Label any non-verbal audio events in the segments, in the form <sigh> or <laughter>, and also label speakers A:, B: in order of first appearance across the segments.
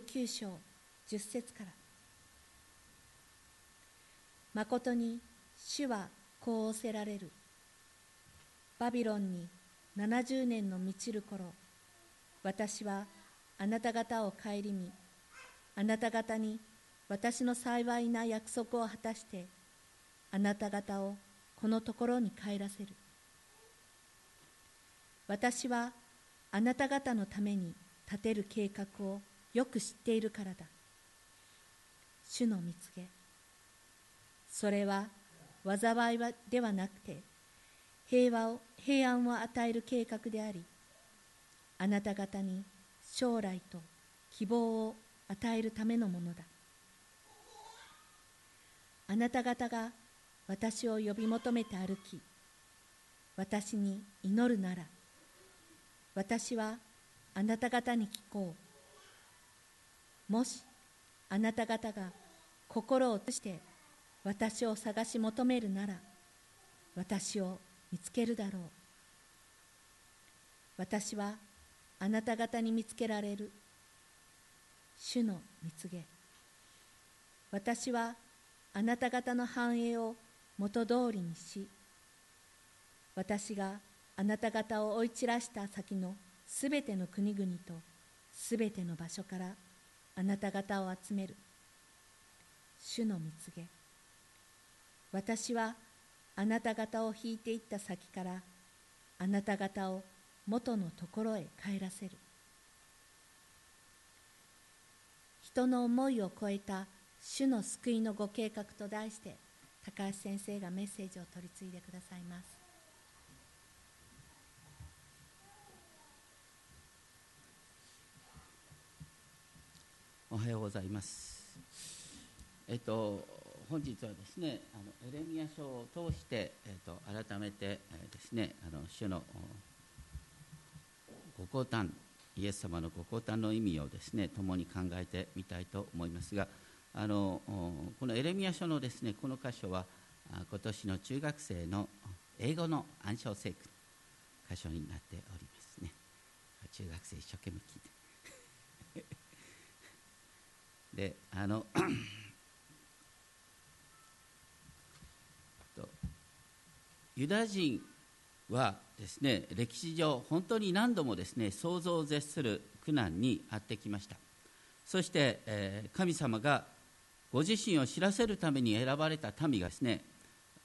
A: 9章10節から。誠に主はこう仰せられる。バビロンに70年の満ちる頃私はあなた方を顧みあなた方に私の幸いな約束を果たしてあなた方をこのところに帰らせる。私はあなた方のために立てる計画をよく知っているからだ。主の見つけ。それは災いはではなくて平和を平安を与える計画でありあなた方に将来と希望を与えるためのものだ。あなた方が私を呼び求めて歩き私に祈るなら私はあなた方に聞こう。もしあなた方が心を通して私を探し求めるなら私を見つけるだろう。私はあなた方に見つけられる。主の蜜げ私はあなた方の繁栄を元通りにし私があなた方を追い散らした先のすべての国々とすべての場所からあなた方を集める。主の蜜げ。私はあなた方を引いていった先からあなた方を元のところへ帰らせる。人の思いを超えた主の救いのご計画と題して高橋先生がメッセージを取り次いでくださいます。
B: おはようございます。えっと本日はですねあのエレミア書を通して、えっと、改めて、えですねあの主のご降誕イエス様のご降誕の意味をですね共に考えてみたいと思いますがあのこのエレミア書のですねこの箇所は今年の中学生の英語の暗唱聖句箇所になっておりますね中学生一生懸命聞いてであの <coughs> ユダヤ人はですね歴史上本当に何度もですね想像を絶する苦難に遭ってきました。そして、えー、神様がご自身を知らせるために選ばれた民がですね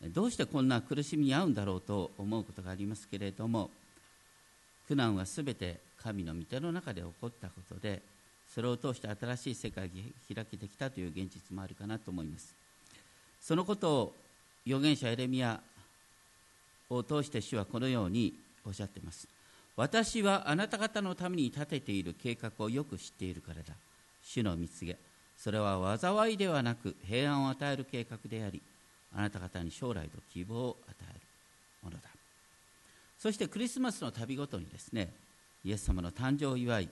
B: どうしてこんな苦しみに遭うんだろうと思うことがありますけれども苦難はすべて神の御手の中で起こったことでそれを通して新しい世界が開けてきたという現実もあるかなと思います。そのことを預言者エレミアを通して主はこのようにおっしゃっています。私はあなた方のために立てている計画をよく知っているからだ。主の蜜げ。それは災いではなく平安を与える計画でありあなた方に将来と希望を与えるものだ。そしてクリスマスの旅ごとにですねイエス様の誕生を祝い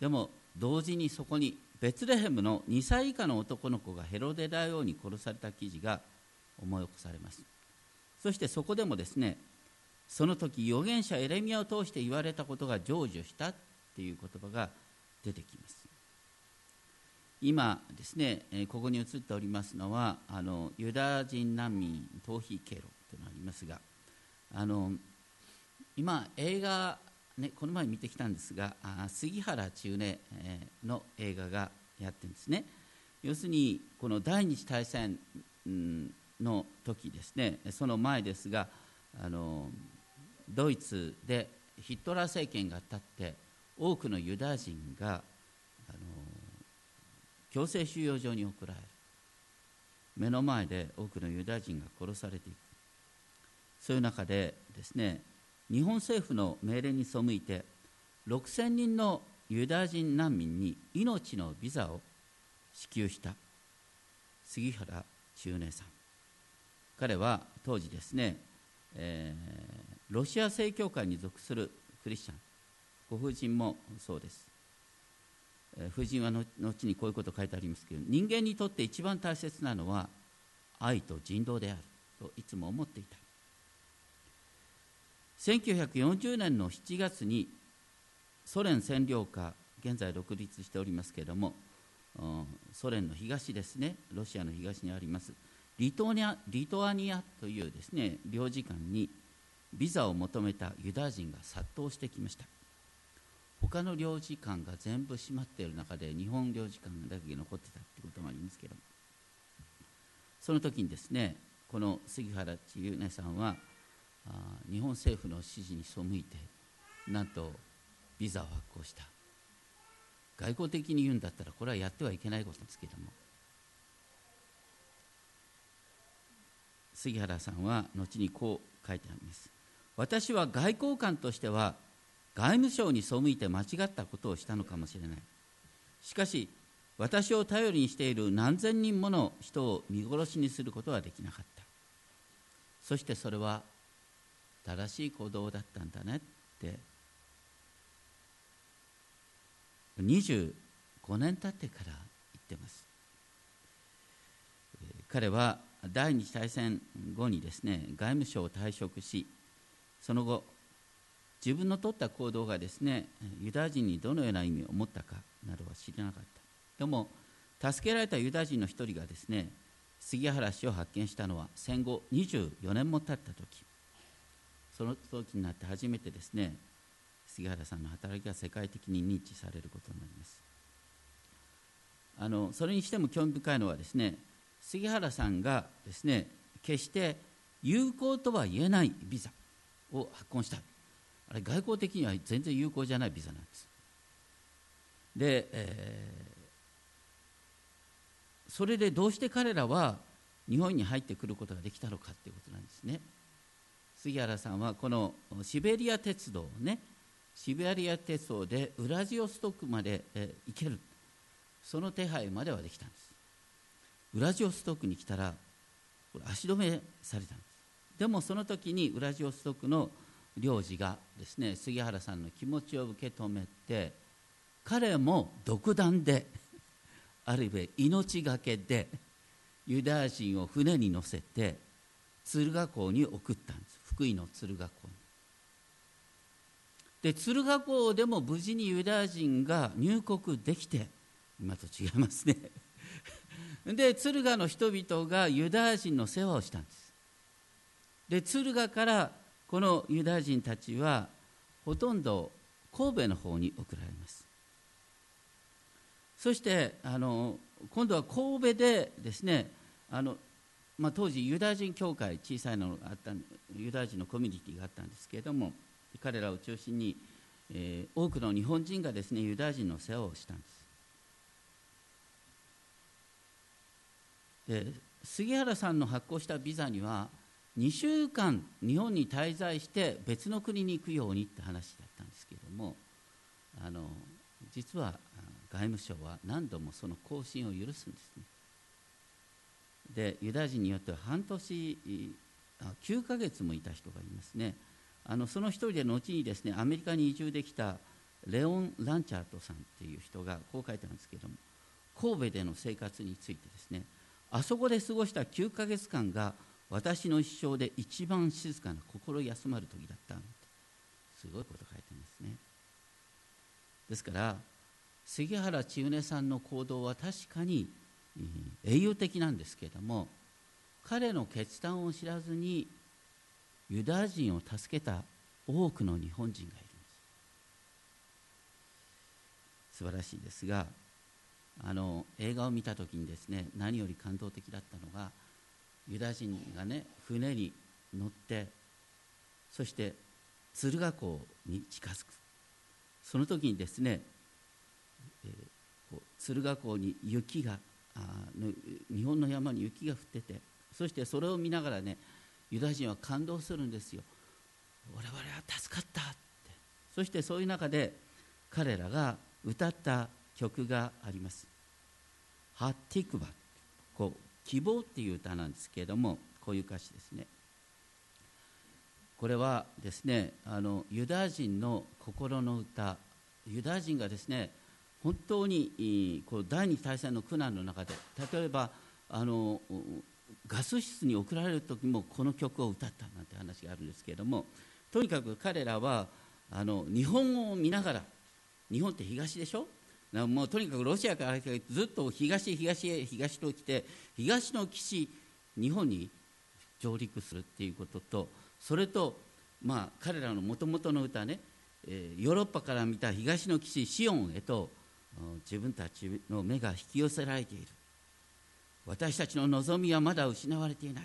B: でも同時にそこにベツレヘムの2歳以下の男の子がヘロデ大王に殺された記事が思い起こされます。そしてそこでもですねその時預言者エレミアを通して言われたことが成就したっていう言葉が出てきます。今ですねここに映っておりますのはあのユダヤ人難民逃避経路というのがありますがあの今映画、ね、この前見てきたんですが杉原千畝の映画がやってるんですね。要するにこの第二次大戦の時ですね。その前ですがあのドイツでヒットラー政権が立って多くのユダヤ人があの強制収容所に送られる。目の前で多くのユダヤ人が殺されていく。そういう中でですね日本政府の命令に背いて6000人のユダヤ人難民に命のビザを支給した。杉原中根さん。彼は当時ですね、えー、ロシア正教会に属するクリスチャン。ご婦人もそうです。夫人は後にこういうこと書いてありますけど人間にとって一番大切なのは愛と人道であるといつも思っていた。1940年の7月にソ連占領下現在独立しておりますけれどもソ連の東ですねロシアの東にありますリトニアリトアニアというですね領事館にビザを求めたユダヤ人が殺到してきました。他の領事館が全部閉まっている中で日本領事館だけ残ってたってこともありますけどその時にですねこの杉原千優音さんは日本政府の指示に背いてなんとビザを発行した。外交的に言うんだったらこれはやってはいけないことですけども。杉原さんは後にこう書いてあります。私は外交官としては外務省に背いて間違ったことをしたのかもしれない。しかし私を頼りにしている何千人もの人を見殺しにすることはできなかった。そしてそれは正しい行動だったんだねって。25年経ってから言ってます。彼は第二次大戦後にですね外務省を退職しその後自分の取った行動がですねユダヤ人にどのような意味を持ったかなどは知らなかった。でも助けられたユダヤ人の一人がですね杉原氏を発見したのは戦後24年も経った時。その時になって初めてですね杉原さんの働きが世界的に認知されることになります。あのそれにしても興味深いのはですね杉原さんがですね決して有効とは言えないビザを発行した。あれ外交的には全然有効じゃないビザなんです。で、えー、それでどうして彼らは日本に入ってくることができたのかということなんですね。杉原さんはこのシベリア鉄道ねシベリア鉄道でウラジオストクまで、え、行ける。その手配まではできたんです。ウラジオストクに来たらこれ足止めされたんです。でもその時にウラジオストクの領事がですね杉原さんの気持ちを受け止めて彼も独断であるいは命がけでユダヤ人を船に乗せて敦賀港に送ったんです。福井の敦賀港で敦賀港でも無事にユダヤ人が入国できて今と違いますね。<laughs> で敦賀の人々がユダヤ人の世話をしたんです。で敦賀からこのユダヤ人たちはほとんど神戸の方に送られます。そしてあの今度は神戸でですねあの、まあ、当時ユダヤ人教会小さいのがあったユダヤ人のコミュニティがあったんですけれども彼らを中心に、えー、多くの日本人がですねユダヤ人の世話をしたんです。で杉原さんの発行したビザには2週間日本に滞在して別の国に行くようにって話だったんですけれどもあの実は外務省は何度もその更新を許すんですね。でユダヤ人によっては半年9ヶ月もいた人がいますね。あのその一人で後にですねアメリカに移住できたレオン・ランチャートさんっていう人がこう書いてあるんですけども神戸での生活についてですねあそこで過ごした9ヶ月間が私の一生で一番静かな心休まる時だったすごいこと書いてますね。ですから杉原千畝さんの行動は確かに英雄的なんですけれども彼の決断を知らずにユダヤ人を助けた多くの日本人がいるんです。素晴らしいですがあの映画を見た時にですね何より感動的だったのがユダヤ人がね船に乗ってそして敦賀港に近づく。その時にですね、えー、敦賀港に雪があ日本の山に雪が降っててそしてそれを見ながらねユダヤ人は感動するんですよ。我々は助かったって。そしてそういう中で彼らが歌った曲があります「ハッティクバ」こう希望っていう歌なんですけれどもこういう歌詞ですね。これはですねあのユダヤ人の心の歌。ユダヤ人がですね本当にこう第二次大戦の苦難の中で例えばあのガス室に送られる時もこの曲を歌ったなんて話があるんですけれどもとにかく彼らはあの日本を見ながら日本って東でしょ？もうとにかくロシアからずっと東東へ東と来て東の岸日本に上陸するっていうこととそれとまあ彼らのもともとの歌ね、えー、ヨーロッパから見た東の岸シオンへと自分たちの目が引き寄せられている。私たちの望みはまだ失われていない。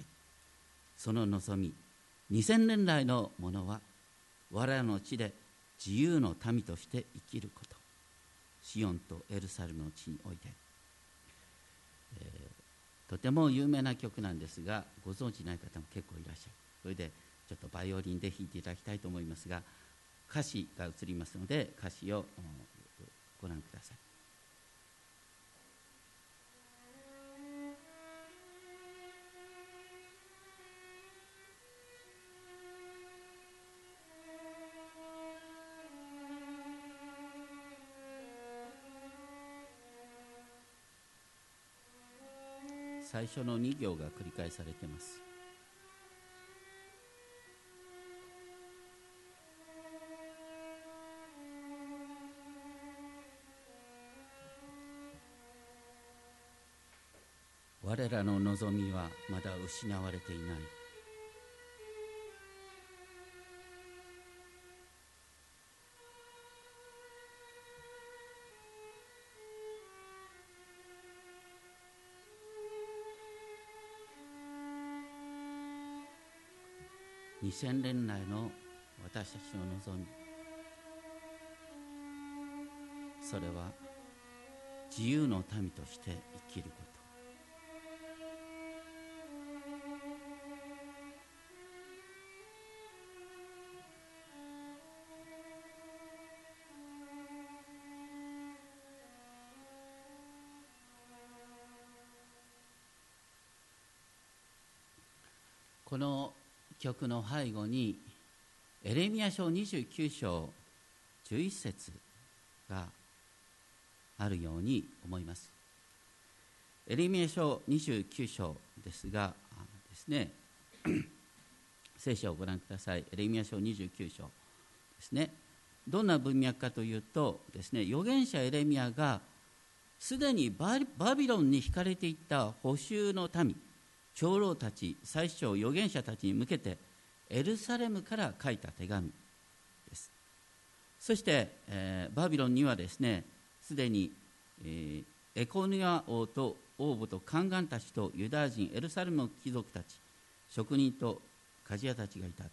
B: その望み2000年来のものは我らの地で自由の民として生きること。シオンとエルサレムの地において、えー、とても有名な曲なんですがご存知ない方も結構いらっしゃる。それでちょっとバイオリンで弾いていただきたいと思いますが歌詞が映りますので歌詞をご覧ください。最初の2行が繰り返されています。我らの望みはまだ失われていない。2000年来の私たちの望み。それは自由の民として生きること。曲の背後にエレミア書29章11節があるように思います。エレミア書29章ですがですね <clears throat> 聖書をご覧ください。エレミア書29章ですね。どんな文脈かというとですね預言者エレミアがすでにバビロンに引かれていった補修の民。長老たち最初預言者たちに向けてエルサレムから書いた手紙です。そして、えー、バビロンにはですねすでに、えー、エコニア王と王母と宦官たちとユダヤ人エルサレムの貴族たち職人と鍛冶屋たちがいた。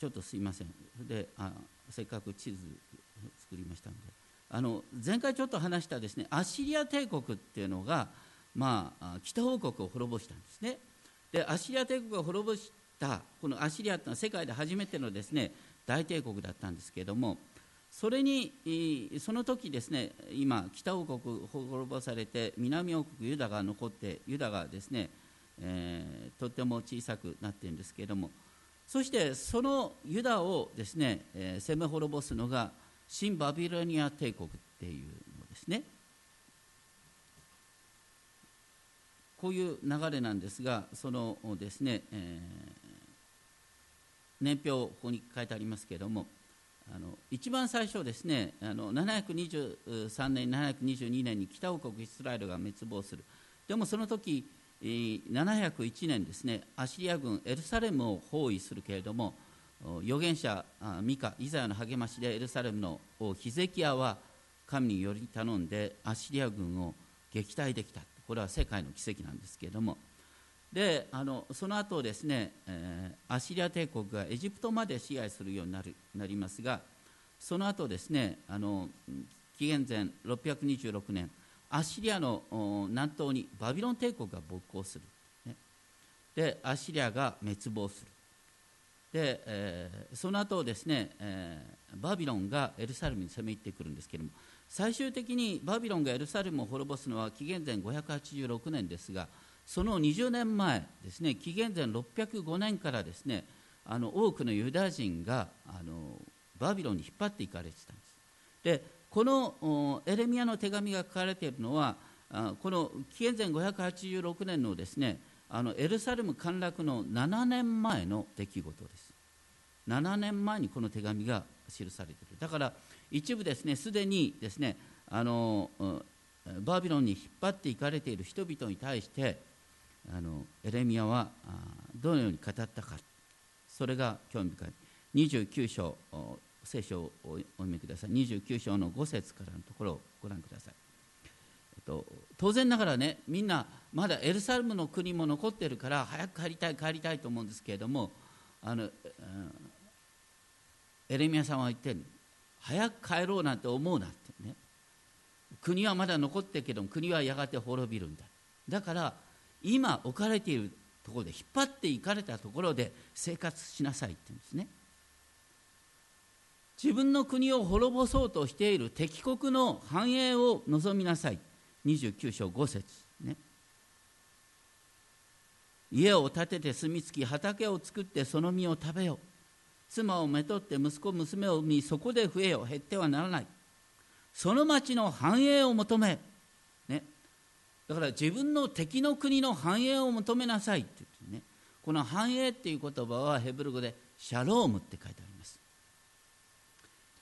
B: ちょっとすいません。であせっかく地図作りましたので。あの前回ちょっと話したですねアッシリア帝国っていうのがまあ、北王国を滅ぼしたんですね。でアシリア帝国を滅ぼしたこのアシリアというのは世界で初めてのですね大帝国だったんですけれどもそれにその時ですね今北王国滅ぼされて南王国ユダが残ってユダがですね、えー、とても小さくなっているんですけれどもそしてそのユダをですね、えー、攻め滅ぼすのが新バビロニア帝国っていうのですね。こういう流れなんですがそのですね、えー、年表ここに書いてありますけれどもあの一番最初ですねあの723年722年に北王国イスラエルが滅亡する。でもその時701年ですねアシリア軍エルサレムを包囲するけれども預言者ミカイザヤの励ましでエルサレムの王ヒゼキヤは神により頼んでアシリア軍を撃退できたこれは世界の奇跡なんですけれども。であのその後ですね、えー、アシリア帝国がエジプトまで支配するようになるなりますがその後ですねあの紀元前626年アッシリアの南東にバビロン帝国が勃興する、ね、でアシリアが滅亡する。で、えー、その後ですね、えー、バビロンがエルサレムに攻め入ってくるんですけれども最終的にバビロンがエルサレムを滅ぼすのは紀元前586年ですがその20年前ですね紀元前605年からですねあの多くのユダヤ人があのバビロンに引っ張っていかれてたんです。でこのエレミアの手紙が書かれているのはこの紀元前586年のですねあのエルサレム陥落の7年前の出来事です。7年前にこの手紙が記されている。だから一部ですねすでにですねあのバビロンに引っ張っていかれている人々に対してあのエレミアはどのように語ったかそれが興味深い。29章聖書をお読みください。29章の5節からのところをご覧ください、えっと、当然ながらねみんなまだエルサレムの国も残ってるから早く帰りたい帰りたいと思うんですけれどもあのエレミアさんは言ってる早く帰ろうなんて思うなってね。国はまだ残ってるけど国はやがて滅びるんだ。だから今置かれているところで引っ張っていかれたところで生活しなさいって言うんですね。自分の国を滅ぼそうとしている敵国の繁栄を望みなさい。29章5節ね。家を建てて住み着き畑を作ってその実を食べよう。妻をめとって息子娘を産みそこで増えよ。減ってはならない。その町の繁栄を求め、ね、だから自分の敵の国の繁栄を求めなさいって言ってね。この繁栄っていう言葉はヘブル語でシャロームって書いてあります。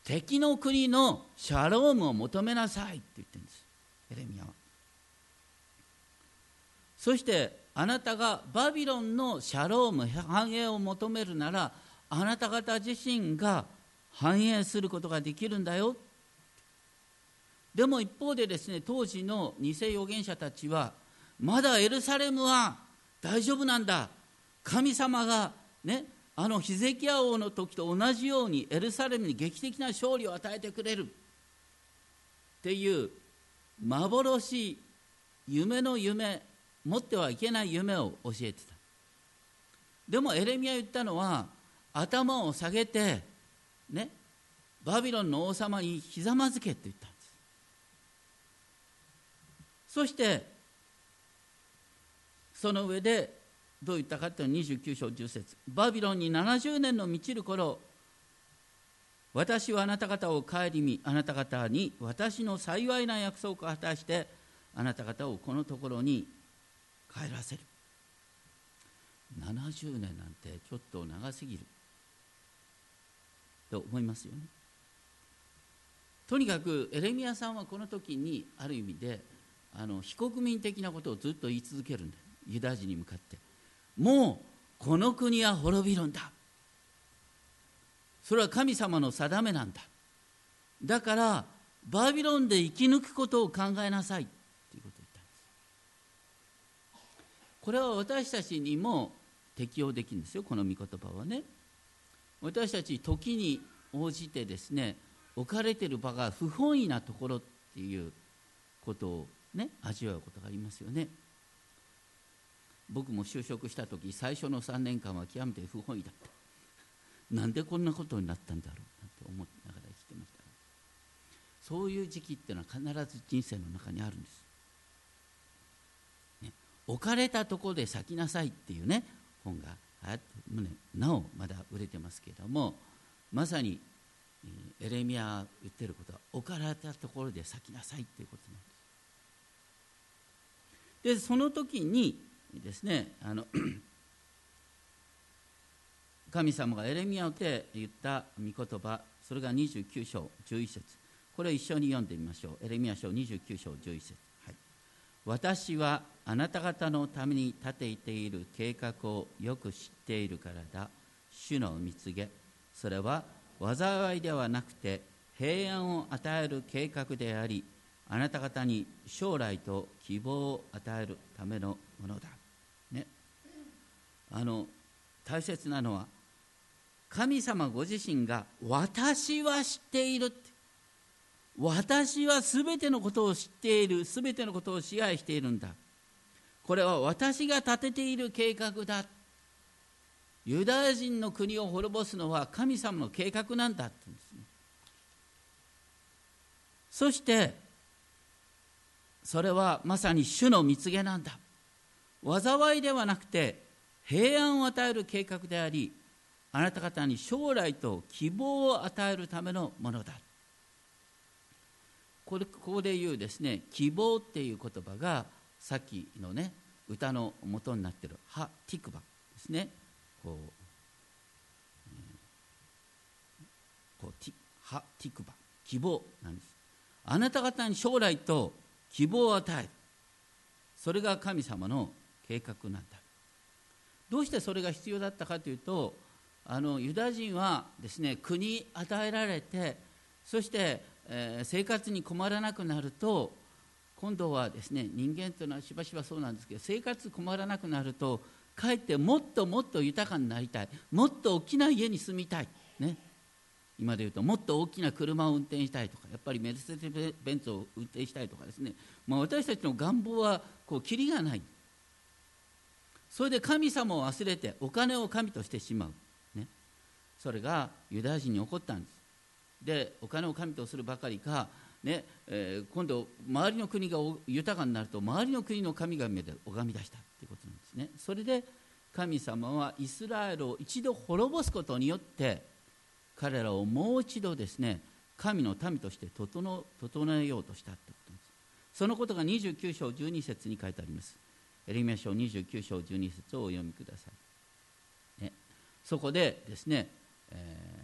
B: 敵の国のシャロームを求めなさいって言ってるんです。エレミアは。そしてあなたがバビロンのシャローム繁栄を求めるならあなた方自身が繁栄することができるんだよ。でも一方でですね当時の偽預言者たちはまだエルサレムは大丈夫なんだ。神様がねあのヒゼキヤ王の時と同じようにエルサレムに劇的な勝利を与えてくれる。っていう幻夢の夢持ってはいけない夢を教えてた。でもエレミア言ったのは頭を下げてねバビロンの王様にひざまずけって言ったんです。そしてその上でどう言ったかというのは29章10節バビロンに70年の満ちる頃私はあなた方を顧みあなた方に私の幸いな約束を果たしてあなた方をこのところに帰らせる。70年なんてちょっと長すぎる。と思いますよね。とにかくエレミアさんはこの時にある意味であの非国民的なことをずっと言い続けるんだ。ユダヤ人に向かって。もうこの国は滅びるんだ。それは神様の定めなんだ。だからバビロンで生き抜くことを考えなさい。ということを言ったんです。これは私たちにも適用できるんですよ。この御言葉はね。私たち時に応じてですね置かれてる場が不本意なところっていうことをね味わうことがありますよね。僕も就職した時最初の3年間は極めて不本意だった。なんでこんなことになったんだろうなんて思いながら生きてました。そういう時期っていうのは必ず人生の中にあるんです、ね、置かれたとこで咲きなさいっていうね本がなおまだ売れてますけれどもまさにエレミア言ってることは置かれたところで咲きなさいっていうことなんです。でその時にですねあの <coughs> 神様がエレミアをて言った御言葉それが29章11節。これを一緒に読んでみましょう。エレミア書29章11節、私はあなた方のために立てている計画をよく知っているからだ。主の見告げ。それは災いではなくて平安を与える計画でありあなた方に将来と希望を与えるためのものだ。ね、あの大切なのは神様ご自身が私は知っているっ私は全てのことを知っている全てのことを支配しているんだ。これは私が立てている計画だ。ユダヤ人の国を滅ぼすのは神様の計画なんだって言うんですね。そしてそれはまさに主の蜜げなんだ。災いではなくて平安を与える計画でありあなた方に将来と希望を与えるためのものだ。これここで言うですね希望っていう言葉がさっきのね歌の元になってるハ・ティクバですね。こうこうティハ・ティクバ。希望なんです。あなた方に将来と希望を与える。それが神様の計画なんだ。どうしてそれが必要だったかというとあのユダヤ人はですね国与えられてそして、えー、生活に困らなくなると今度はですね人間というのはしばしばそうなんですけど生活困らなくなるとかえってもっともっと豊かになりたい。もっと大きな家に住みたい、ね、今で言うともっと大きな車を運転したいとかやっぱりメルセデス・ベンツを運転したいとかですね、まあ、私たちの願望はこうキリがない。それで神様を忘れてお金を神としてしまう、ね、それがユダヤ人に起こったんです。でお金を神とするばかりか、ねえー、今度周りの国が豊かになると周りの国の神々で拝み出したということなんですね。それで神様はイスラエルを一度滅ぼすことによって彼らをもう一度ですね神の民として整整えようとしたということです。そのことが29章12節に書いてあります。エレミア書29章12節をお読みください、ね、そこでですね、えー、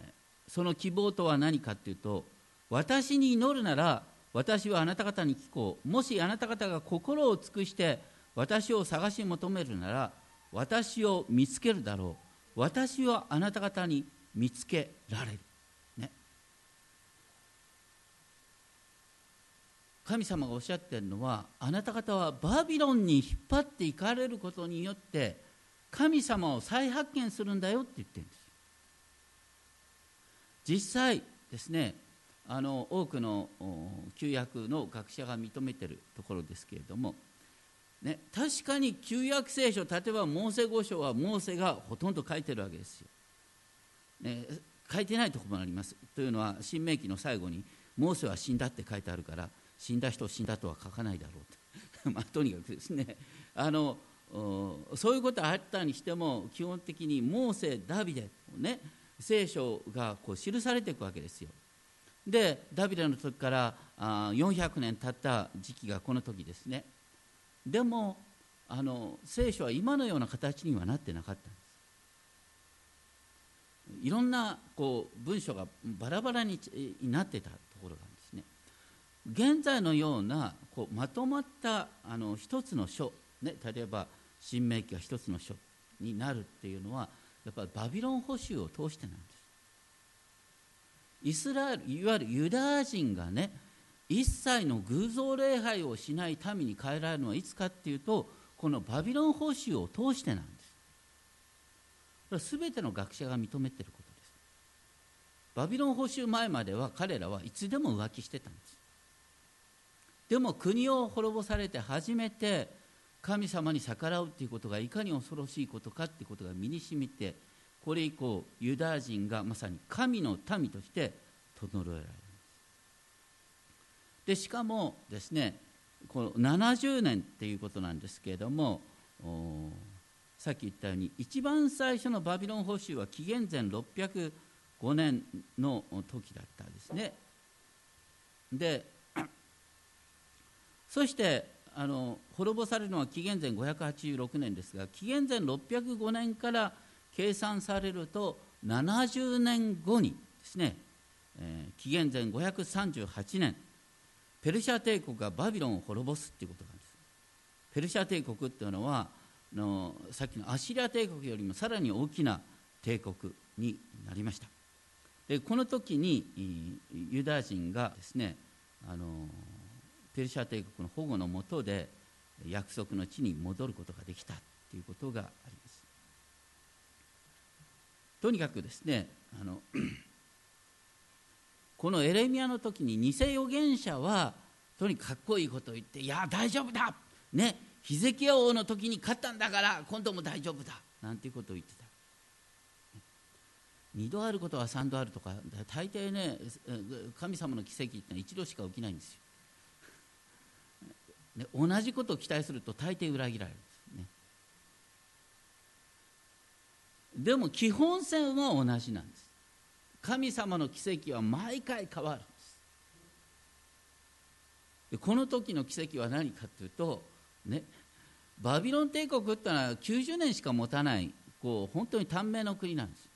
B: その希望とは何かというと私に祈るなら私はあなた方に聞こう。もしあなた方が心を尽くして私を探し求めるなら私を見つけるだろう。私はあなた方に見つけられる、ね、神様がおっしゃってるのはあなた方はバビロンに引っ張っていかれることによって神様を再発見するんだよって言ってるんです。実際ですねあの多くの旧約の学者が認めているところですけれども、ね、確かに旧約聖書例えばモーセ五書はモーセがほとんど書いてるわけですよ。ね、書いてないところもあります。というのは新明記の最後にモーセは死んだって書いてあるから死んだ人死んだとは書かないだろうと。<laughs> まあ、とにかくですねあのそういうことあったにしても基本的にモーセダビデね聖書がこう記されていくわけですよ。でダビデの時からあ400年経った時期がこの時ですね。でもあの聖書は今のような形にはなってなかったんです。いろんなこう文章がバラバラになってたところなんですね。現在のようなこうまとまったあの一つの書、ね、例えば新明記が一つの書になるっていうのはやっぱりバビロン捕囚を通してなんです。イスラエルいわゆるユダヤ人がね一切の偶像礼拝をしない民に変えられるのはいつかっていうとこのバビロン捕囚を通してなんです。それは全ての学者が認めてることですバビロン捕囚前までは彼らはいつでも浮気してたんですでも国を滅ぼされて初めて神様に逆らうということがいかに恐ろしいことかということが身にしみてこれ以降ユダヤ人がまさに神の民として整えられるでしかもですねこの70年っていうことなんですけれどもさっき言ったように一番最初のバビロン捕囚は紀元前605年の時だったんですね。で <clears throat> そしてあの滅ぼされるのは紀元前586年ですが紀元前605年から計算されると70年後にですね、えー、紀元前538年ペルシャ帝国がバビロンを滅ぼすっていうことなんです。ペルシャ帝国っていうのはのさっきのアシリア帝国よりもさらに大きな帝国になりましたでこの時にユダヤ人がですねあのペルシャ帝国の保護のもとで約束の地に戻ることができたということがありますとにかくですねあの <clears throat> このエレミアの時に偽預言者はとにかくかっこいいことを言って「いや大丈夫だ!」ねヒゼキヤ王の時に勝ったんだから今度も大丈夫だなんていうことを言ってた2度あることは3度あるとか大抵ね神様の奇跡ってのは一度しか起きないんですよ、ね、同じことを期待すると大抵裏切られるんですね。でも基本線は同じなんです。神様の奇跡は毎回変わるんです。でこの時の奇跡は何かというとね、バビロン帝国ってのは90年しか持たないこう本当に短命の国なんです。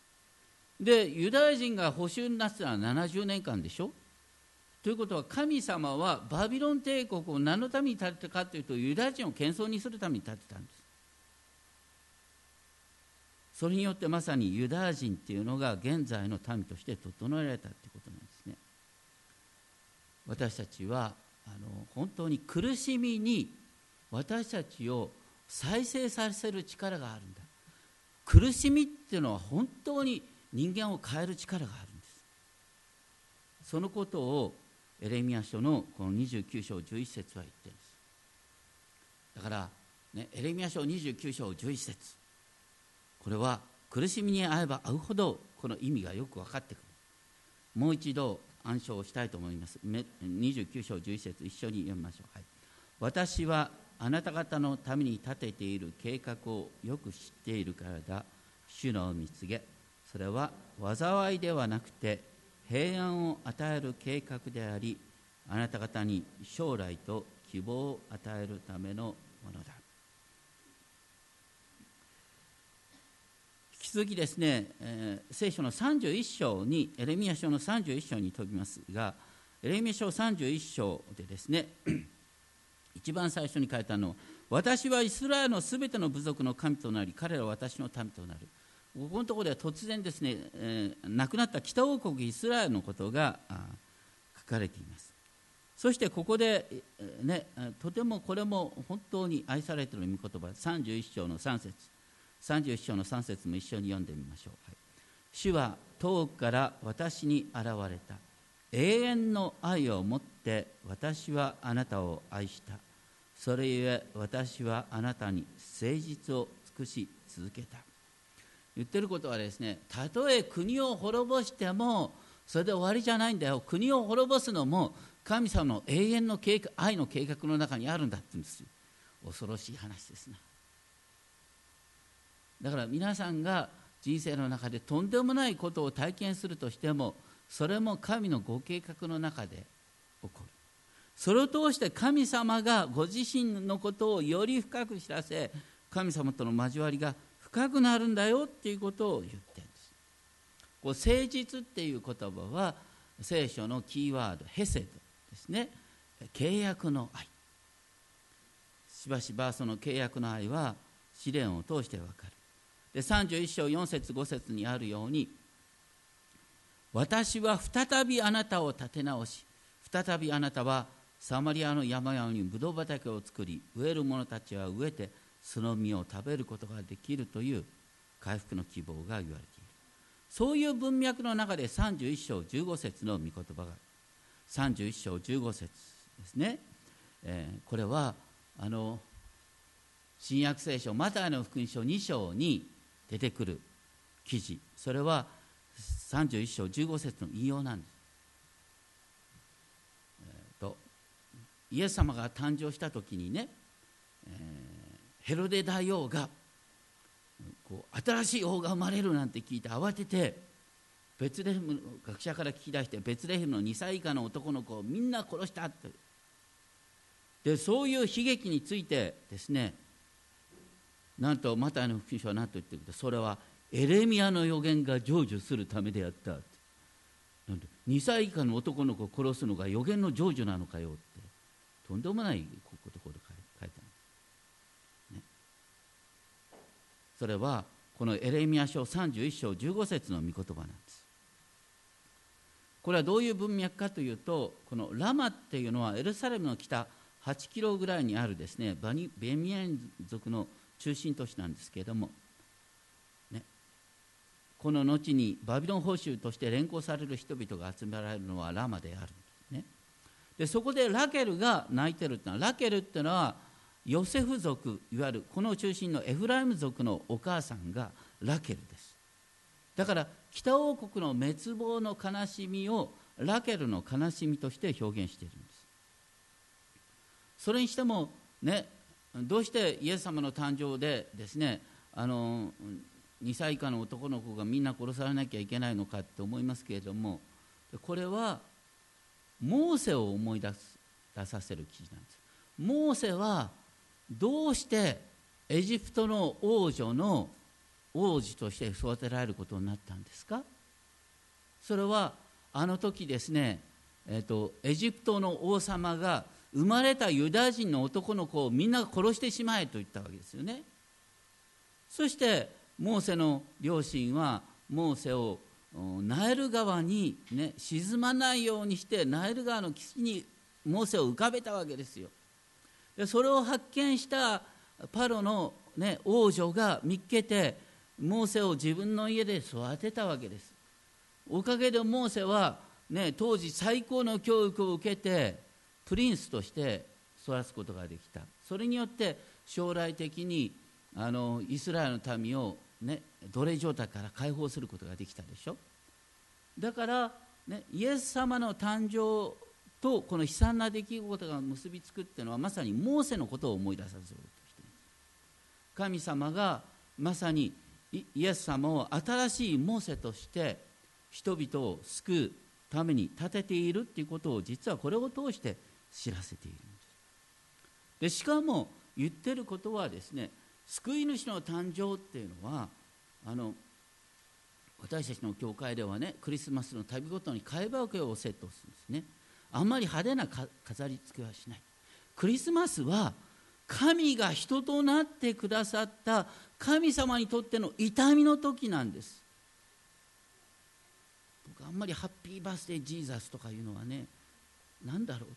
B: でユダヤ人が捕囚になってたのは70年間でしょ。ということは神様はバビロン帝国を何のために建てたかというとユダヤ人を謙遜にするために建てたんです。それによってまさにユダヤ人っていうのが現在の民として整えられたということなんですね。私たちはあの本当に苦しみに私たちを再生させる力があるんだ。苦しみっていうのは本当に人間を変える力があるんです。そのことをエレミア書のこの29章11節は言ってるんです。だから、ね、エレミア書29章11節。これは苦しみに遭えば遭うほどこの意味がよく分かってくる。もう一度暗唱したいと思います。29章11節一緒に読みましょう、はい、私はあなた方のために立てている計画をよく知っているからだ。主の見告げ。それは災いではなくて平安を与える計画でありあなた方に将来と希望を与えるためのものだ。引き続きですね、えー、聖書の31章にエレミア書の31章に飛びますがエレミア書31章でですね <clears throat> 一番最初に書いたのは私はイスラエルのすべての部族の神となり彼らは私の民となる。ここのところでは突然ですね、えー、亡くなった北王国イスラエルのことが書かれています。そしてここで、ね、とてもこれも本当に愛されている御言葉31章の3節。31章の3節も一緒に読んでみましょう、はい、主は遠くから私に現れた。永遠の愛を持って私はあなたを愛した。それゆえ私はあなたに誠実を尽くし続けた。言ってることはですねたとえ国を滅ぼしてもそれで終わりじゃないんだよ。国を滅ぼすのも神様の永遠の計画愛の計画の中にあるんだって言うんですよ。恐ろしい話ですな。だから皆さんが人生の中でとんでもないことを体験するとしてもそれも神のご計画の中で起こる。それを通して神様がご自身のことをより深く知らせ神様との交わりが深くなるんだよっていうことを言ってるんです。こう誠実っていう言葉は聖書のキーワードヘセドですね。契約の愛。しばしばその契約の愛は試練を通してわかる。で31章4節5節にあるように私は再びあなたを立て直し再びあなたはサマリアの山々にブドウ畑を作り植える者たちは植えてその実を食べることができるという回復の希望が言われている。そういう文脈の中で31章15節の御言葉が31章15節ですね、えー、これはあの新約聖書マタイの福音書2章に出てくる記事。それは31章15節の引用なんです、えーと、イエス様が誕生した時にね、えーヘロデ大王がこう新しい王が生まれるなんて聞いて慌ててベツレヘムの学者から聞き出してベツレヘムの2歳以下の男の子をみんな殺したって。でそういう悲劇についてですねなんとマタイの福音書は何と言ってるかそれはエレミアの予言が成就するためであったなんで2歳以下の男の子を殺すのが予言の成就なのかよって。とんでもないこところそれはこのエレミア書31章15節の御言葉なんです。これはどういう文脈かというとこのラマっていうのはエルサレムの北8キロぐらいにあるですねバニベミエン族の中心都市なんですけれども、ね、この後にバビロン報酬として連行される人々が集められるのはラマであるでね。でそこでラケルが泣いてるっていうのはラケルっていうのはヨセフ族いわゆるこの中心のエフライム族のお母さんがラケルです。だから北王国の滅亡の悲しみをラケルの悲しみとして表現しているんです。それにしてもねどうしてイエス様の誕生でですねあの2歳以下の男の子がみんな殺されなきゃいけないのかって思いますけれどもこれはモーセを思い出す出させる記事なんです。モーセはどうしてエジプトの王女の王子として育てられることになったんですか？それはあの時ですねえーと、エジプトの王様が生まれたユダヤ人の男の子をみんな殺してしまえと言ったわけですよね。そしてモーセの両親はモーセをナイル川に、ね、沈まないようにしてナイル川の岸にモーセを浮かべたわけですよ。それを発見したパロの、ね、王女が見っけてモーセを自分の家で育てたわけです。おかげでモーセは、ね、当時最高の教育を受けてプリンスとして育つことができた。それによって将来的にあのイスラエルの民を、ね、奴隷状態から解放することができたでしょ。だから、ね、イエス様の誕生とこの悲惨な出来事が結びつくっていうのはまさにモーセのことを思い出させようとしています神様がまさにイエス様を新しいモーセとして人々を救うために立てているっていうことを実はこれを通して知らせているんです。でしかも言ってることはですね救い主の誕生っていうのはあの私たちの教会ではねクリスマスの旅ごとに会話をセットするんですね。あんまり派手な飾り付けはしない。クリスマスは神が人となってくださった神様にとっての痛みの時なんです。僕あんまりハッピーバースデージーザスとかいうのはね何だろう。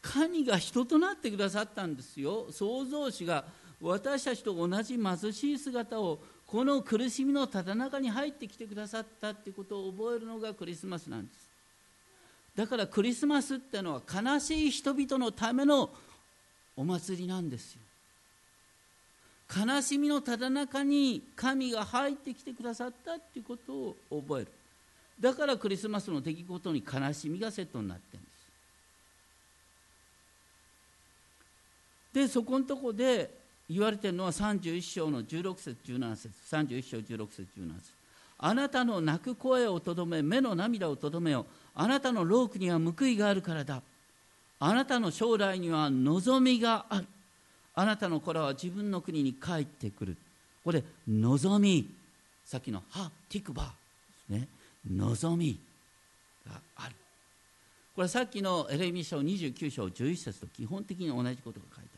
B: 神が人となってくださったんですよ。創造主が私たちと同じ貧しい姿をこの苦しみのただ中に入ってきてくださったってことを覚えるのがクリスマスなんです。だからクリスマスってのは悲しい人々のためのお祭りなんですよ。悲しみのただ中に神が入ってきてくださったっていうことを覚える。だからクリスマスの出来事に悲しみがセットになってるんです。でそこのとこで言われてるのは31章の16節17節。31章16節17節。あなたの泣く声をとどめ目の涙をとどめよ。あなたの労苦には報いがあるからだ。あなたの将来には望みがある。あなたの子らは自分の国に帰ってくる。これ望み。さっきのハ・ティクバですね。望みがある。これさっきのエレミ書29章11節と基本的に同じことが書いて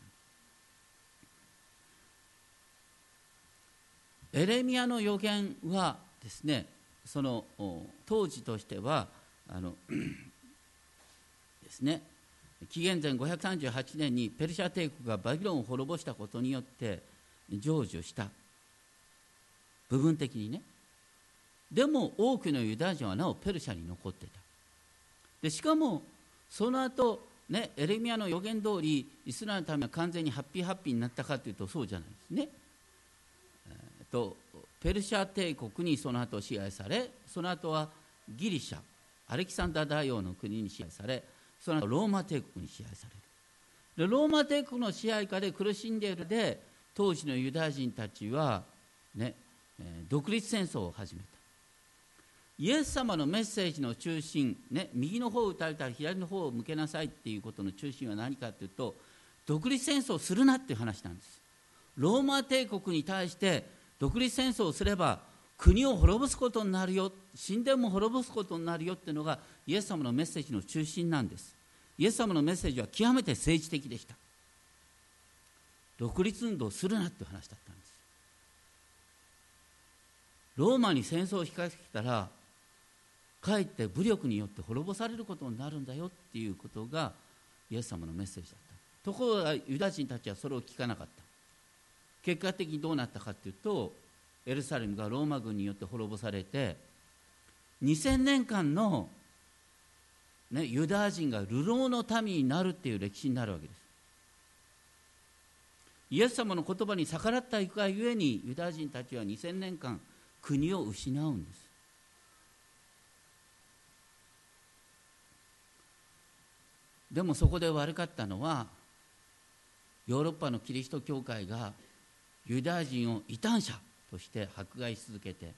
B: ある。エレミアの予言はですねその当時としてはあのですね。紀元前538年にペルシャ帝国がバビロンを滅ぼしたことによって成就した。部分的にね。でも多くのユダヤ人はなおペルシャに残ってた。でしかもその後ねエレミアの予言通りイスラエルのためは完全にハッピーハッピーになったかというとそうじゃないですね、えー、とペルシャ帝国にその後支配されその後はギリシャ。アレキサンダー大王の国に支配されその後ローマ帝国に支配される。でローマ帝国の支配下で苦しんでいるで当時のユダヤ人たちは、ね、独立戦争を始めた。イエス様のメッセージの中心、ね、右の方を打たれたら左の方を向けなさいっていうことの中心は何かというと独立戦争をするなっていう話なんです。ローマ帝国に対して独立戦争をすれば国を滅ぼすことになるよ。神殿も滅ぼすことになるよっていうのがイエス様のメッセージの中心なんです。イエス様のメッセージは極めて政治的でした。独立運動するなっていう話だったんです。ローマに戦争を控えてきたらかえって武力によって滅ぼされることになるんだよっていうことがイエス様のメッセージだった。ところがユダ人たちはそれを聞かなかった。結果的にどうなったかっていうとエルサレムがローマ軍によって滅ぼされて2000年間の、ね、ユダヤ人が流浪の民になるっていう歴史になるわけです。イエス様の言葉に逆らったがゆえにユダヤ人たちは2000年間国を失うんです。でもそこで悪かったのはヨーロッパのキリスト教会がユダヤ人を異端者として迫害し続けて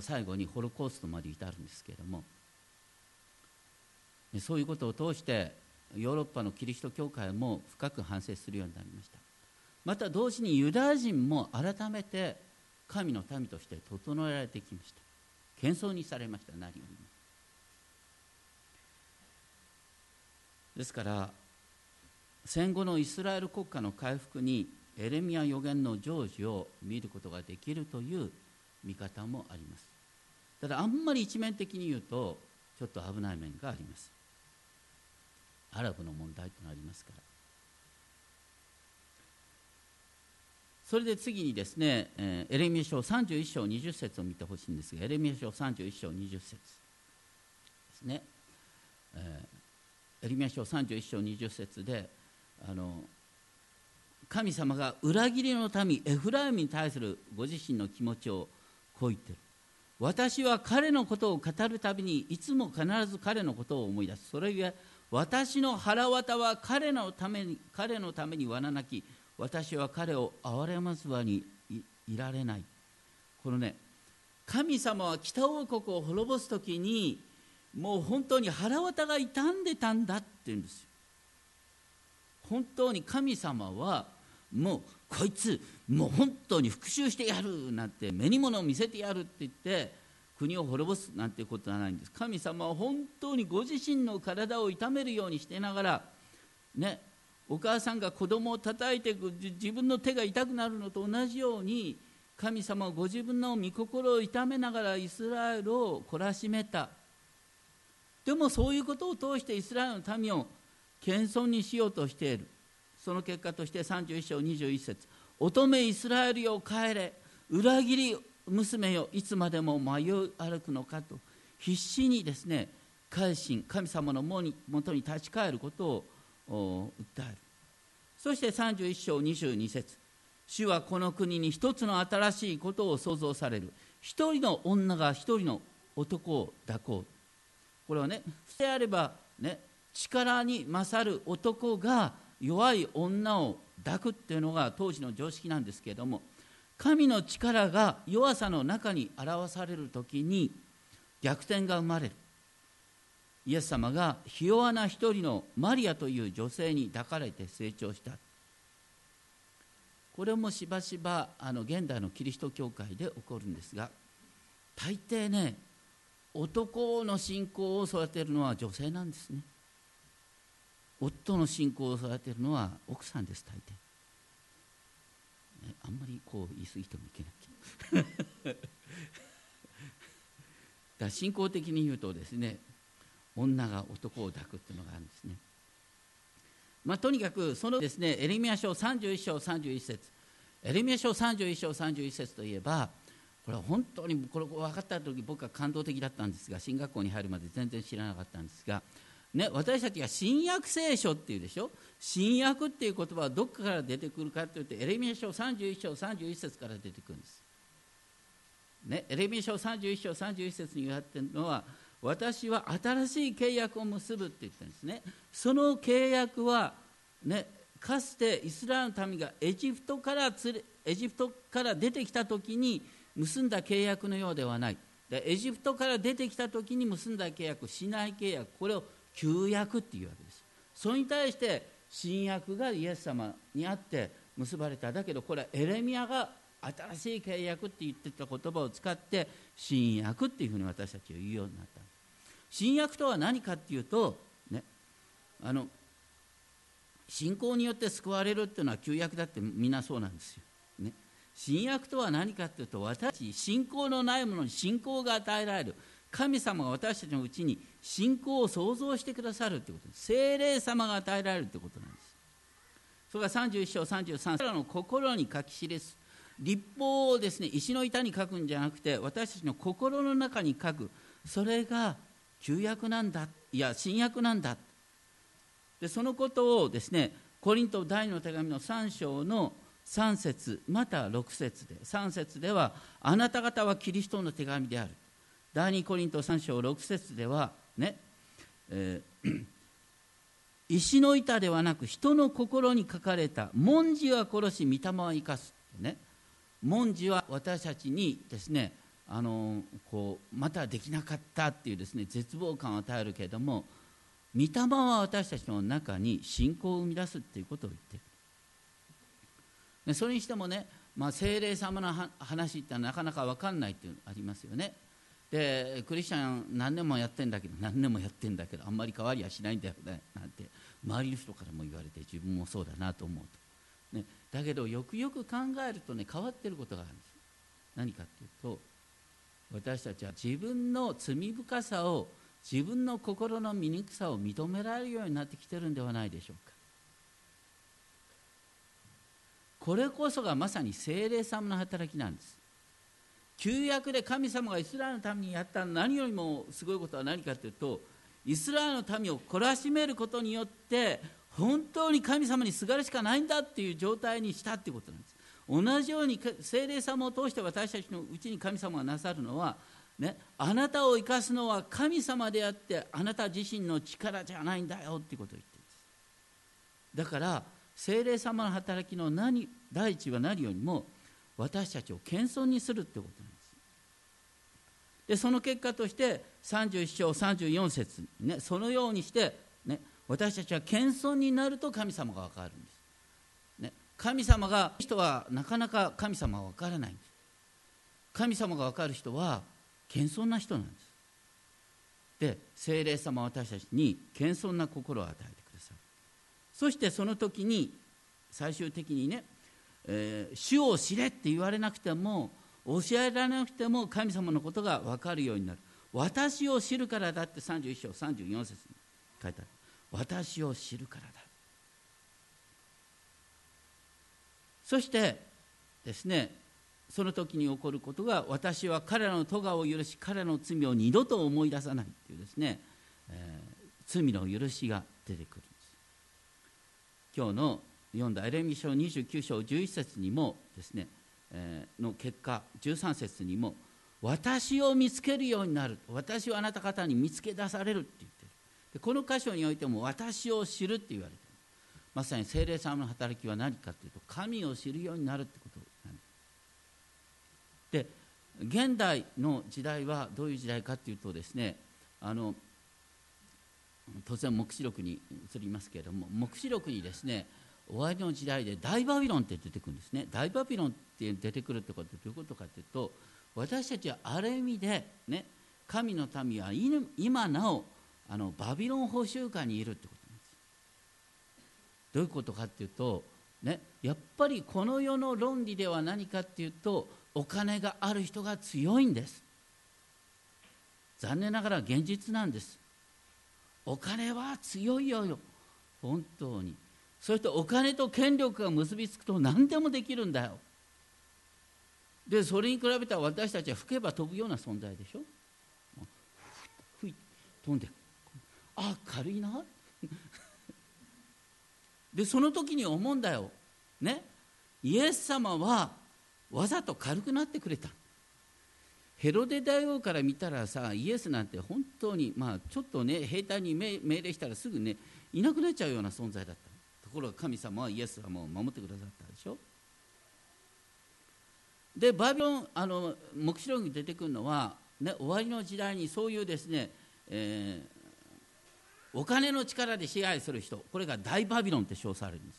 B: 最後にホロコーストまで至るんですけれどもそういうことを通してヨーロッパのキリスト教会も深く反省するようになりました。また同時にユダヤ人も改めて神の民として整えられてきました。謙遜にされました何よりも。ですから戦後のイスラエル国家の回復にエレミア予言の成就を見ることができるという見方もあります。ただあんまり一面的に言うとちょっと危ない面があります。アラブの問題となりますから。それで次にですね、えー、エレミア書31章20節を見てほしいんですがエレミア書31章20節。ですね、えー、エレミア書31章20節であの神様が裏切りの民エフライムに対するご自身の気持ちをこう言ってる。私は彼のことを語るたびにいつも必ず彼のことを思い出す。それゆえ私の腹渡は彼のために彼のためにわなき。私は彼を憐れますわにいられない。このね神様は北王国を滅ぼす時にもう本当に腹渡が傷んでたんだって言うんですよ。本当に神様はもうこいつもう本当に復讐してやるなんて目に物を見せてやるって言って国を滅ぼすなんてことはないんです。神様は本当にご自身の体を痛めるようにしてながらねお母さんが子供を叩いて自分の手が痛くなるのと同じように神様はご自分の御心を痛めながらイスラエルを懲らしめた。でもそういうことを通してイスラエルの民を謙遜にしようとしている。その結果として31章21節乙女イスラエルよ帰れ。裏切り娘よいつまでも迷い歩くのかと。必死にですね改心神様のもとに立ち返ることを訴える。そして31章22節主はこの国に一つの新しいことを創造される。一人の女が一人の男を抱こう。これはねであればね力に勝る男が弱い女を抱くっていうのが当時の常識なんですけれども神の力が弱さの中に表される時に逆転が生まれる。イエス様がひ弱な一人のマリアという女性に抱かれて成長した。これもしばしばあの現代のキリスト教会で起こるんですが大抵ね男の信仰を育てるのは女性なんですね。夫の信仰を育てるのは奥さんです大抵、あんまりこう言い過ぎてもいけない <laughs> だ信仰的に言うとですね女が男を抱くっていうのがあるんですね。まあ、とにかくそのですねエレミア書31章31節。エレミア書31章31節といえばこれは本当にこれ分かった時僕は感動的だったんですが進学校に入るまで全然知らなかったんですがね、私たちが新約聖書っていうでしょ？新約っていう言葉はどこから出てくるかというとエレミア書31章31節から出てくるんです、ね、エレミア書31章31節に言われてるのは私は新しい契約を結ぶって言ってるんですね。その契約は、ね、かつてイスラエルの民がエジプトからエジプトから出てきた時に結んだ契約のようではない。でエジプトから出てきた時に結んだ契約しない契約。これを旧約っていうわけです。それに対して新約がイエス様にあって結ばれた。だけどこれはエレミアが新しい契約って言ってた言葉を使って新約っていうふうに私たちは言うようになった。新約とは何かっていうとねあの信仰によって救われるっていうのは旧約だってみんなそうなんですよ、ね、新約とは何かっていうと私信仰のないものに信仰が与えられる。神様が私たちのうちに信仰を創造してくださるということです。精霊様が与えられるということなんです。それが31章33らの心に書き記す。立法をですね石の板に書くんじゃなくて私たちの心の中に書く。それが旧約なんだ。いや新約なんだ。でそのことをですねコリント第2の手紙の3章の3節また6節で3節ではあなた方はキリストの手紙である。第2コリント3章6節ではね、えー、<coughs> 石の板ではなく人の心に書かれた文字は殺し御霊は生かすね。文字は私たちにですねあのこうまたできなかったっていうですね絶望感を与えるけれども御霊は私たちの中に信仰を生み出すっていうことを言ってる。それにしてもね、まあ、精霊様の話ってなかなか分かんないっていうのありますよね。でクリスチャン何年もやってんだけど何年もやってんだけどあんまり変わりはしないんだよねなんて周りの人からも言われて自分もそうだなと思うと、ね、だけどよくよく考えるとね変わってることがあるんです。何かっていうと私たちは自分の罪深さを自分の心の醜さを認められるようになってきてるんではないでしょうか。これこそがまさに精霊様の働きなんです。旧約で神様がイスラエルのためにやった何よりもすごいことは何かというとイスラエルの民を懲らしめることによって本当に神様にすがるしかないんだっていう状態にしたっていうことなんです。同じように精霊様を通して私たちのうちに神様がなさるのは、ね、あなたを生かすのは神様であってあなた自身の力じゃないんだよっていうことを言ってるんです。だから精霊様の働きの何第一は何よりも私たちを謙遜にするってことなんです。でその結果として31章34節ねそのようにして、ね、私たちは謙遜になると神様が分かるんです。ね神様が人はなかなか神様は分からないんです。神様が分かる人は謙遜な人なんです。で精霊様は私たちに謙遜な心を与えてくださる。そしてその時に最終的にね、えー、主を知れって言われなくても教えられなくても神様のことが分かるようになる。私を知るからだって31章34節に書いてある。私を知るからだ。そしてですねその時に起こることが私は彼らの咎を許し彼らの罪を二度と思い出さないというですね、えー、罪の許しが出てくるんです。今日の読んだエレミ書29章11節にもですね、の結果13節にも私を見つけるようになる。私をあなた方に見つけ出されるって言ってる。でこの箇所においても私を知るって言われてる。まさに精霊様の働きは何かというと神を知るようになるってことなんでで現代の時代はどういう時代かというとですねあの当然黙示録に移りますけれども黙示録にですね終わりの時代で大バビロンって出てくるんですね。大バビロンって出てくるってことはどういうことかというと私たちはある意味でね神の民は今なおあのバビロン捕囚下にいるってことなんです。どういうことかっていうと、ね、やっぱりこの世の論理では何かっていうとお金がある人が強いんです。残念ながら現実なんです。お金は強いよよ。本当に。そしてお金と権力が結びつくと何でもできるんだよ。でそれに比べたら私たちは吹けば飛ぶような存在でしょ。ふい飛んで。あ軽いな。でその時に思うんだよ。ね。イエス様はわざと軽くなってくれた。ヘロデ大王から見たらさイエスなんて本当にまあちょっとね兵隊に命令したらすぐねいなくなっちゃうような存在だった。ところが神様はイエスはもう守ってくださったでしょ？でバビロンあの黙示録に出てくるのは、ね、終わりの時代にそういうですね、えー、お金の力で支配する人これが大バビロンって称されるんです。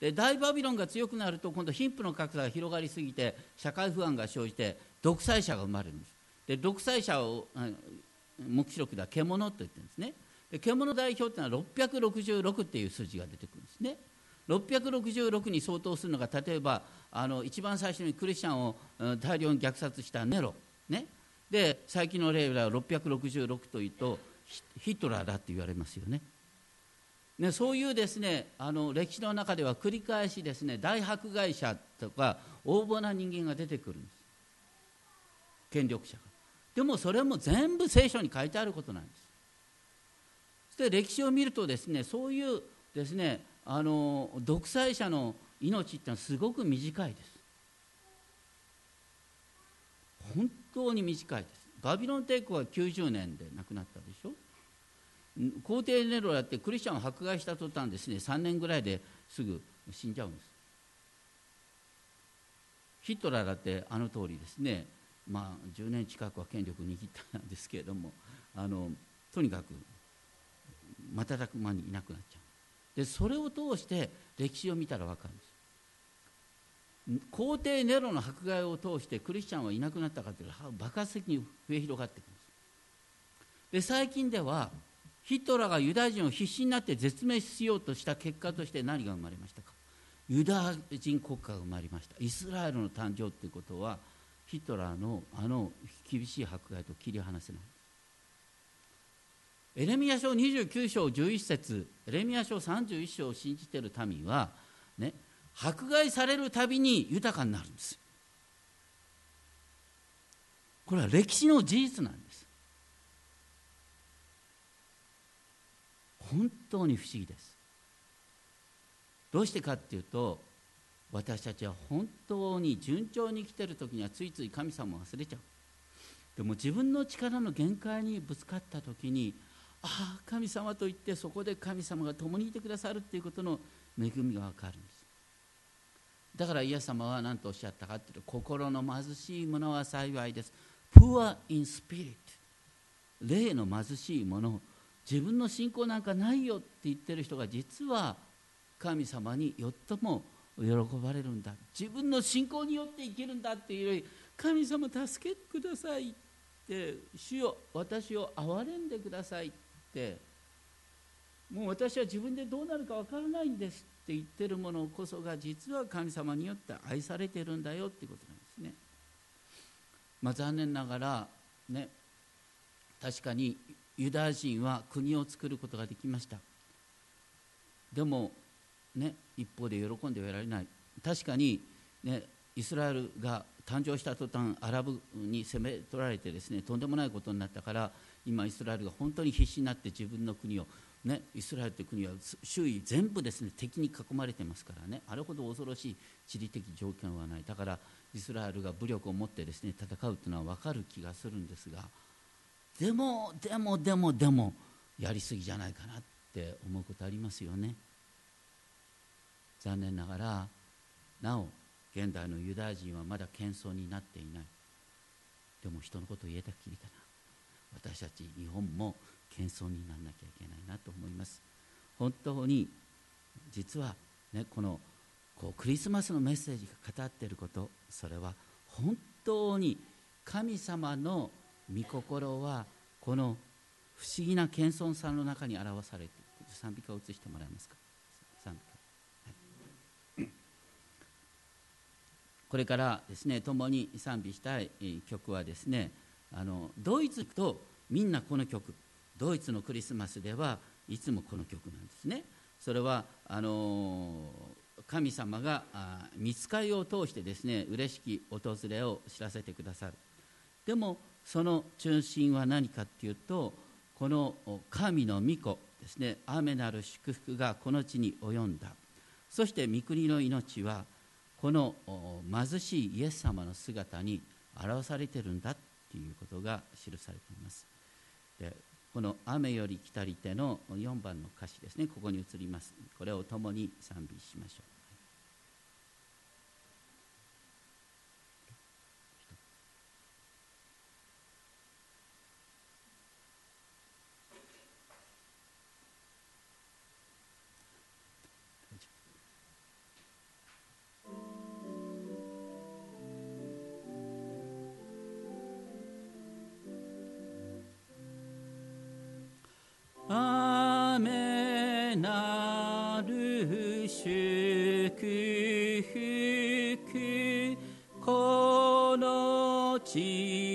B: で大バビロンが強くなると今度貧富の格差が広がりすぎて社会不安が生じて独裁者が生まれるんです。で独裁者を黙示録では獣と言ってるんですね。獣代表っていうのは666っていう数字が出てくるんですね。666に相当するのが例えばあの一番最初にクリスチャンを大量に虐殺したネロ、ね、で最近の例では666というとヒトラーだって言われますよね。ねそういうですねあの歴史の中では繰り返しですね大迫害者とか横暴な人間が出てくるんです。権力者が。でもそれも全部聖書に書いてあることなんです。そして歴史を見るとですねそういうですねあの独裁者の命ってのはすごく短いです。本当に短いです。バビロン帝国は90年で亡くなったでしょ。皇帝ネロだってクリスチャンを迫害した途端ですね3年ぐらいですぐ死んじゃうんです。ヒトラーだってあの通りですねまあ10年近くは権力握ったんですけれどもあのとにかく瞬く間にいなくなっちゃう。でそれを通して歴史を見たら分かるんです。皇帝ネロの迫害を通してクリスチャンはいなくなったかというと爆発的に増え広がっていくんです。で最近ではヒトラーがユダヤ人を必死になって絶滅しようとした結果として何が生まれましたか？ユダヤ人国家が生まれました。イスラエルの誕生ということはヒトラーのあの厳しい迫害と切り離せない。エレミア書29章11節エレミア書31章を信じている民は、ね、迫害されるたびに豊かになるんです。これは歴史の事実なんです。本当に不思議です。どうしてかっていうと私たちは本当に順調に生きてる時にはついつい神様を忘れちゃう。でも自分の力の限界にぶつかった時にああ神様と言ってそこで神様が共にいてくださるっていうことの恵みが分かるんです。だからイエス様は何とおっしゃったかっていうと心の貧しい者は幸いです。Poor in spirit 霊の貧しい者自分の信仰なんかないよって言ってる人が実は神様によっても喜ばれるんだ。自分の信仰によって生きるんだっていうより神様助けてくださいって主よ私を憐れんでくださいってもう私は自分でどうなるかわからないんですって言ってるものこそが実は神様によって愛されてるんだよっていうことなんですね。まあ、残念ながらね確かにユダヤ人は国を作ることができましたでもね一方で喜んではいられない確かに、ね、イスラエルが誕生した途端アラブに攻め取られてですねとんでもないことになったから今イスラエルが本当に必死になって自分の国をね、イスラエルという国は周囲全部ですね敵に囲まれてますからね。あれほど恐ろしい地理的条件はない。だからイスラエルが武力を持ってですね戦うというのは分かる気がするんですがでもでもでもでもやりすぎじゃないかなって思うことありますよね。残念ながらなお現代のユダヤ人はまだ謙遜になっていない。でも人のことを言えたきりだな。私たち日本も謙遜にならなきゃいけないなと思います。本当に実はねこのこうクリスマスのメッセージが語っていることそれは本当に神様の御心はこの不思議な謙遜さんの中に表されている。賛美歌を移してもらえますか？賛美歌、はい、これからですね共に賛美したい曲はですねあのドイツとみんなこの曲。ドイツのクリスマスではいつもこの曲なんですね。それはあの神様が見つかりを通してですね嬉しき訪れを知らせてくださる。でもその中心は何かっていうとこの神の御子ですね。雨なる祝福がこの地に及んだ。そして御国の命はこの貧しいイエス様の姿に表されてるんだということが記されています。でこの「雨より来たりて」の4番の歌詞ですね。ここに移ります。これを共に賛美しましょう。
C: の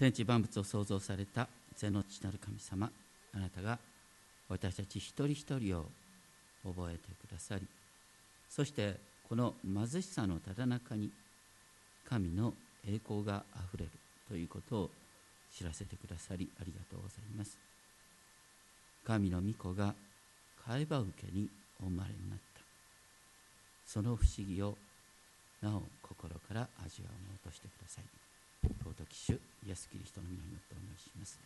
B: 天地万物を創造された全の父なる神様あなたが私たち一人一人を覚えてくださりそしてこの貧しさのただ中に神の栄光があふれるということを知らせてくださりありがとうございます。神の御子が貝羽受けにお生まれになった。その不思議をなお心から味わおうとしてください。主イエス・キリストの皆によってお願いします。